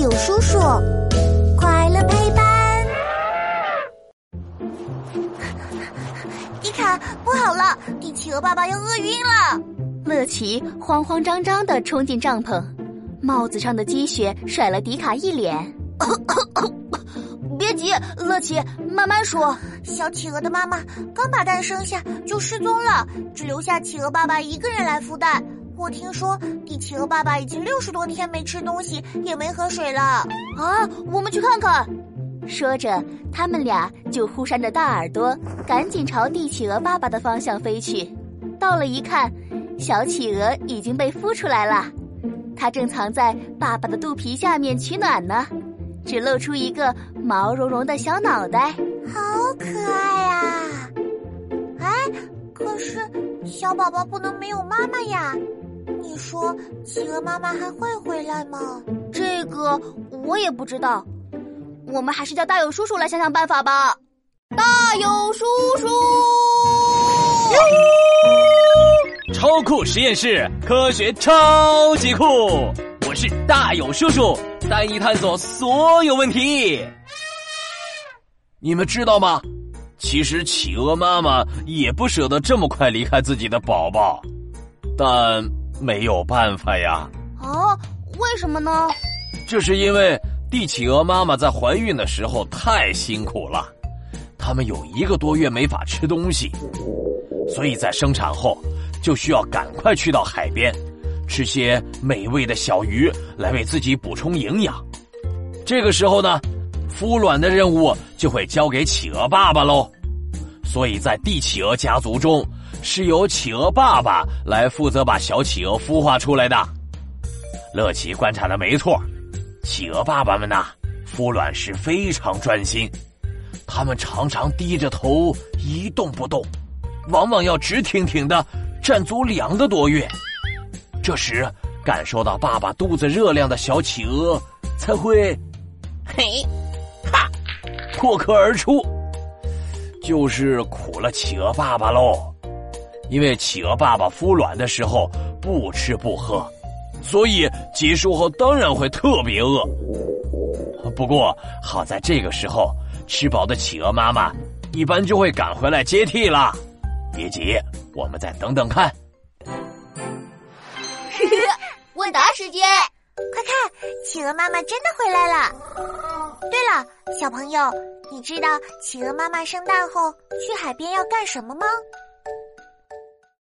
友叔叔，快乐陪伴。迪卡，不好了，帝企鹅爸爸要饿晕了。乐奇慌慌张张的冲进帐篷，帽子上的积雪甩了迪卡一脸。别急，乐奇，慢慢说。小企鹅的妈妈刚把蛋生下就失踪了，只留下企鹅爸爸一个人来孵蛋。我听说，帝企鹅爸爸已经六十多天没吃东西，也没喝水了。啊，我们去看看。说着，他们俩就忽扇着大耳朵，赶紧朝帝企鹅爸爸的方向飞去。到了一看，小企鹅已经被孵出来了，它正藏在爸爸的肚皮下面取暖呢，只露出一个毛茸茸的小脑袋，好可爱啊！哎，可是小宝宝不能没有妈妈呀。你说企鹅妈妈还会回来吗？这个我也不知道，我们还是叫大友叔叔来想想办法吧。大友叔叔，超酷实验室，科学超级酷！我是大友叔叔，带你探索所有问题。你们知道吗？其实企鹅妈妈也不舍得这么快离开自己的宝宝，但。没有办法呀！啊，为什么呢？这是因为帝企鹅妈妈在怀孕的时候太辛苦了，他们有一个多月没法吃东西，所以在生产后就需要赶快去到海边，吃些美味的小鱼来为自己补充营养。这个时候呢，孵卵的任务就会交给企鹅爸爸喽。所以在帝企鹅家族中。是由企鹅爸爸来负责把小企鹅孵化出来的。乐奇观察的没错，企鹅爸爸们呐，孵卵时非常专心，他们常常低着头一动不动，往往要直挺挺的站足两个多月。这时，感受到爸爸肚子热量的小企鹅才会，嘿，哈，破壳而出，就是苦了企鹅爸爸喽。因为企鹅爸爸孵卵的时候不吃不喝，所以结束后当然会特别饿。不过好在这个时候，吃饱的企鹅妈妈一般就会赶回来接替了。别急，我们再等等看。问答时间，快看，企鹅妈妈真的回来了。对了，小朋友，你知道企鹅妈妈生蛋后去海边要干什么吗？